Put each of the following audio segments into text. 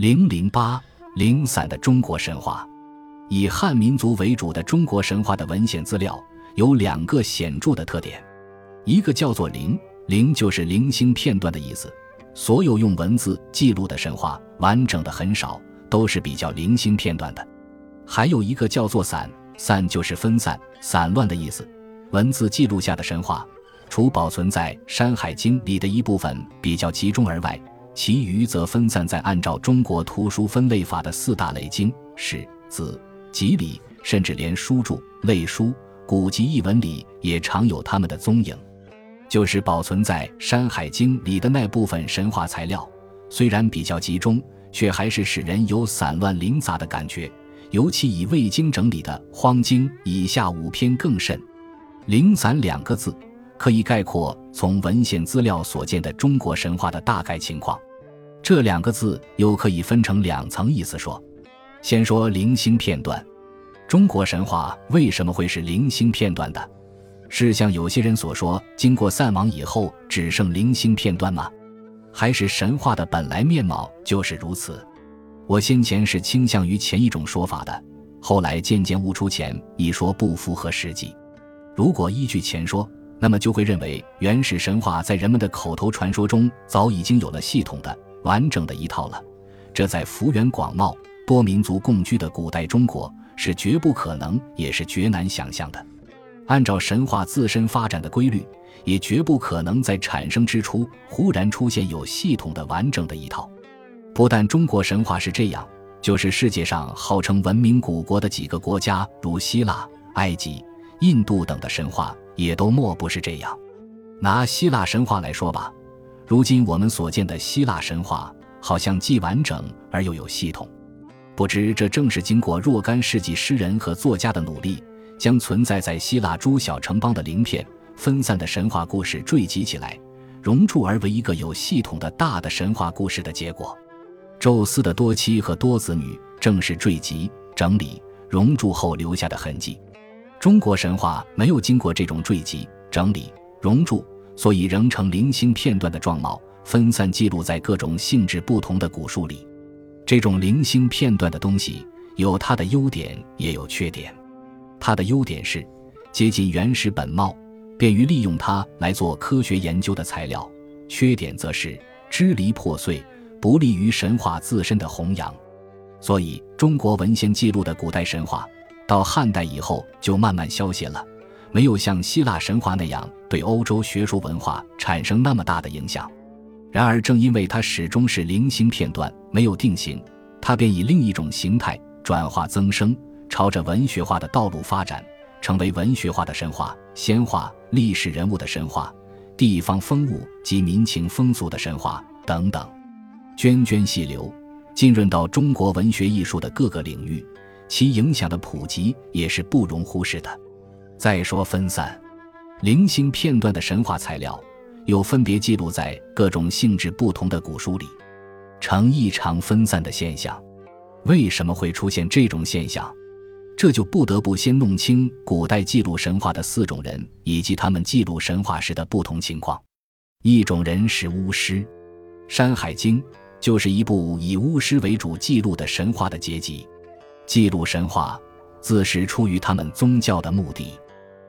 零零八零散的中国神话，以汉民族为主的中国神话的文献资料有两个显著的特点，一个叫做零零，就是零星片段的意思。所有用文字记录的神话，完整的很少，都是比较零星片段的。还有一个叫做散，散就是分散、散乱的意思。文字记录下的神话，除保存在《山海经》里的一部分比较集中而外。其余则分散在按照中国图书分类法的四大类经、史、子、集里，甚至连书注、类书、古籍译文里也常有他们的踪影。就是保存在《山海经》里的那部分神话材料，虽然比较集中，却还是使人有散乱零杂的感觉。尤其以未经整理的《荒经》以下五篇更甚。零散两个字，可以概括从文献资料所见的中国神话的大概情况。这两个字又可以分成两层意思说。先说零星片段，中国神话为什么会是零星片段的？是像有些人所说，经过散亡以后只剩零星片段吗？还是神话的本来面貌就是如此？我先前是倾向于前一种说法的，后来渐渐悟出前一说不符合实际。如果依据前说，那么就会认为原始神话在人们的口头传说中早已经有了系统的。完整的一套了，这在幅员广袤、多民族共居的古代中国是绝不可能，也是绝难想象的。按照神话自身发展的规律，也绝不可能在产生之初忽然出现有系统的完整的一套。不但中国神话是这样，就是世界上号称文明古国的几个国家，如希腊、埃及、印度等的神话，也都莫不是这样。拿希腊神话来说吧。如今我们所见的希腊神话，好像既完整而又有系统。不知这正是经过若干世纪诗人和作家的努力，将存在在希腊诸小城邦的鳞片分散的神话故事汇集起来，熔铸而为一个有系统的大的神话故事的结果。宙斯的多妻和多子女，正是坠集、整理、熔铸后留下的痕迹。中国神话没有经过这种汇集、整理、熔铸。所以仍呈零星片段的状貌，分散记录在各种性质不同的古书里。这种零星片段的东西有它的优点，也有缺点。它的优点是接近原始本貌，便于利用它来做科学研究的材料；缺点则是支离破碎，不利于神话自身的弘扬。所以，中国文献记录的古代神话，到汉代以后就慢慢消歇了。没有像希腊神话那样对欧洲学术文化产生那么大的影响。然而，正因为它始终是零星片段，没有定型，它便以另一种形态转化增生，朝着文学化的道路发展，成为文学化的神话、仙话、历史人物的神话、地方风物及民情风俗的神话等等，涓涓细流，浸润到中国文学艺术的各个领域，其影响的普及也是不容忽视的。再说分散、零星片段的神话材料，又分别记录在各种性质不同的古书里，呈异常分散的现象。为什么会出现这种现象？这就不得不先弄清古代记录神话的四种人，以及他们记录神话时的不同情况。一种人是巫师，《山海经》就是一部以巫师为主记录的神话的结集。记录神话，自是出于他们宗教的目的。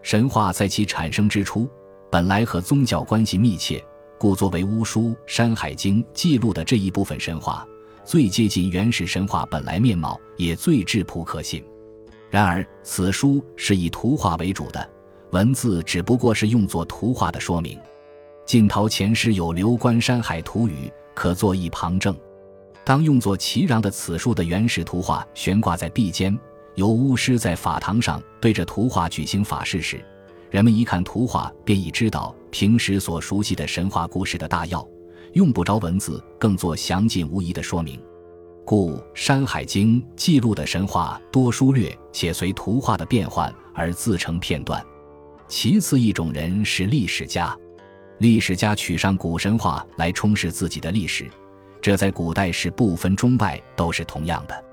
神话在其产生之初，本来和宗教关系密切，故作为巫书《山海经》记录的这一部分神话，最接近原始神话本来面貌，也最质朴可信。然而，此书是以图画为主的，文字只不过是用作图画的说明。晋陶前诗有《刘关山海图语》，可作一旁证。当用作齐壤的此书的原始图画悬挂在壁间。由巫师在法堂上对着图画举行法事时，人们一看图画便已知道平时所熟悉的神话故事的大要，用不着文字更做详尽无疑的说明。故《山海经》记录的神话多疏略，且随图画的变换而自成片段。其次一种人是历史家，历史家取上古神话来充实自己的历史，这在古代是不分中外都是同样的。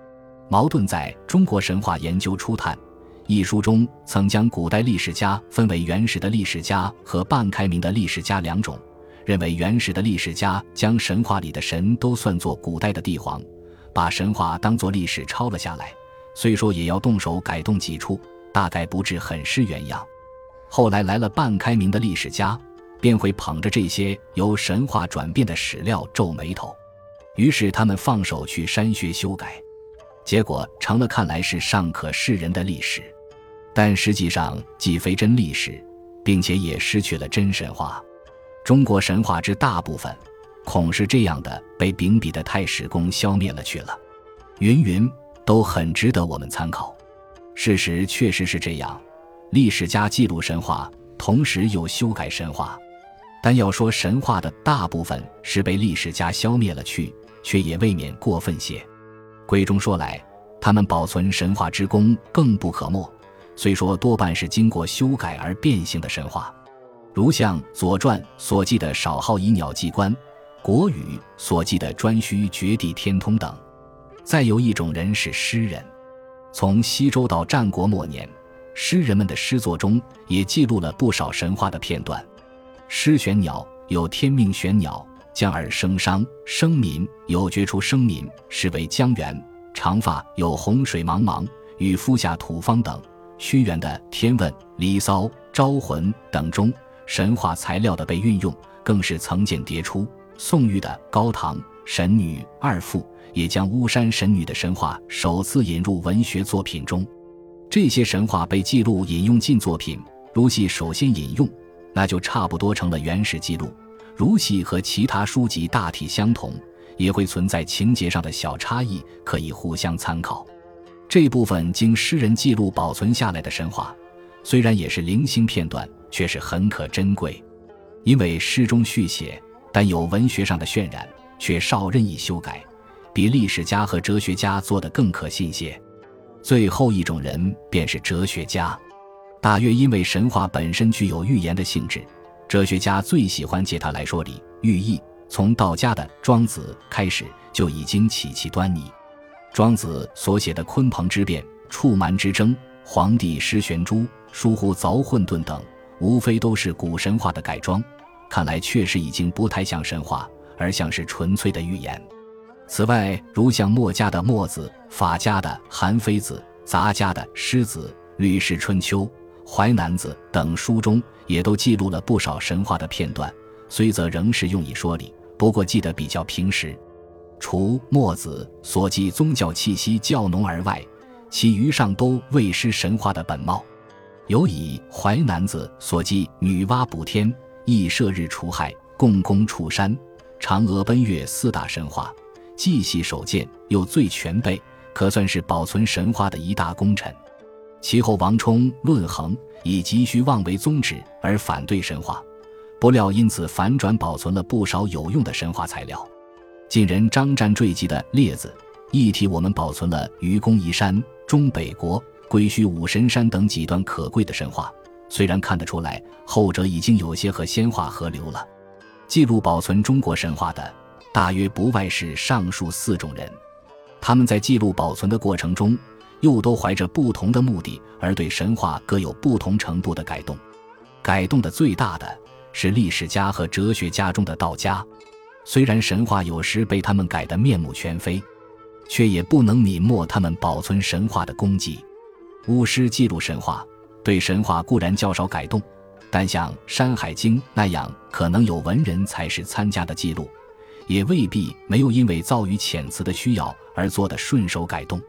茅盾在中国神话研究初探一书中，曾将古代历史家分为原始的历史家和半开明的历史家两种，认为原始的历史家将神话里的神都算作古代的帝皇，把神话当作历史抄了下来，虽说也要动手改动几处，大概不至很失原样。后来来了半开明的历史家，便会捧着这些由神话转变的史料皱眉头，于是他们放手去删削修改，结果成了看来是尚可世人的历史，但实际上既非真历史，并且也失去了真神话。中国神话之大部分，恐是这样的被秉笔的太史公消灭了去了。云云都很值得我们参考。事实确实是这样，历史家记录神话，同时又修改神话。但要说神话的大部分是被历史家消灭了去，却也未免过分些。归中说来，他们保存神话之功更不可没。虽说多半是经过修改而变形的神话。如像《左传》所记的少昊以鸟祭官，《国语》所记的颛顼绝地天通等。再有一种人是诗人，从西周到战国末年，诗人们的诗作中也记录了不少神话的片段。诗选鸟有天命选鸟，将而生商；生民有决出生民，是为江源；长发有洪水茫茫，与夫下土方等。屈原的《天问》《离骚》《招魂》等中。神话材料的被运用，更是层见迭出。宋玉的《高唐神女二妇》也将巫山神女的神话首次引入文学作品中。这些神话被记录引用进作品，如系首先引用，那就差不多成了原始记录；如系和其他书籍大体相同，也会存在情节上的小差异，可以互相参考。这部分经诗人记录保存下来的神话，虽然也是零星片段。却是很可珍贵，因为诗中续写，但有文学上的渲染，却少任意修改，比历史家和哲学家做的更可信些。最后一种人便是哲学家，大约因为神话本身具有预言的性质，哲学家最喜欢借它来说理寓意。从道家的庄子开始就已经起其端倪。庄子所写的鲲鹏之变、触蛮之争、黄帝失玄珠、疏忽凿混沌等。无非都是古神话的改装，看来确实已经不太像神话，而像是纯粹的预言。此外，如像墨家的《墨子》、法家的《韩非子》、杂家的《诗子》、《吕氏春秋》、《淮南子》等书中，也都记录了不少神话的片段，虽则仍是用以说理，不过记得比较平实。除墨子所记宗教气息较浓而外，其余上都未失神话的本貌。有以《淮南子》所记女娲补天、羿射日除害、共工触山、嫦娥奔月四大神话，既系首见，又最全备，可算是保存神话的一大功臣。其后王充论衡，以急需妄为宗旨而反对神话，不料因此反转保存了不少有用的神话材料。晋人张湛坠记的《列子》，一体我们保存了愚公移山、中北国。归墟五神山等几段可贵的神话，虽然看得出来后者已经有些和仙话合流了。记录保存中国神话的，大约不外是上述四种人。他们在记录保存的过程中，又都怀着不同的目的，而对神话各有不同程度的改动。改动的最大的是历史家和哲学家中的道家。虽然神话有时被他们改得面目全非，却也不能泯没他们保存神话的功绩。巫师记录神话，对神话固然较少改动，但像《山海经》那样可能有文人才是参加的记录，也未必没有因为遭遇遣词的需要而做的顺手改动。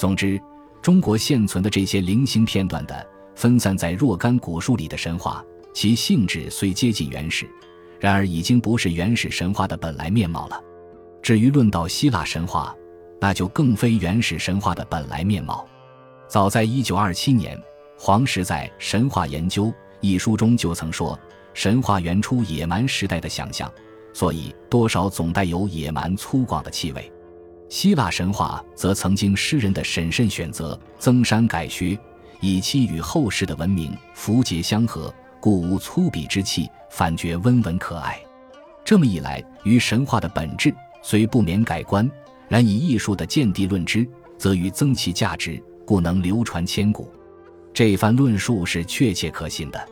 总之，中国现存的这些零星片段的分散在若干古书里的神话，其性质虽接近原始，然而已经不是原始神话的本来面貌了。至于论到希腊神话，那就更非原始神话的本来面貌。早在一九二七年，黄石在《神话研究》一书中就曾说：“神话原出野蛮时代的想象，所以多少总带有野蛮粗犷的气味。希腊神话则曾经诗人的审慎选择、增删改削，以期与后世的文明符节相合，故无粗鄙之气，反觉温文可爱。这么一来，于神话的本质虽不免改观，然以艺术的见地论之，则于增其价值。”故能流传千古，这番论述是确切可信的，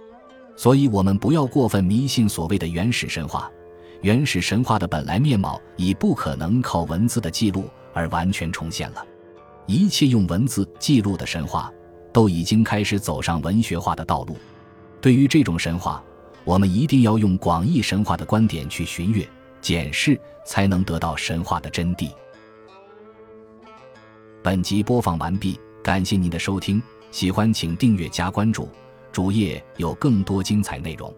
所以我们不要过分迷信所谓的原始神话。原始神话的本来面貌已不可能靠文字的记录而完全重现了。一切用文字记录的神话，都已经开始走上文学化的道路。对于这种神话，我们一定要用广义神话的观点去寻阅、检视，才能得到神话的真谛。本集播放完毕，感谢您的收听，喜欢请订阅加关注，主页有更多精彩内容。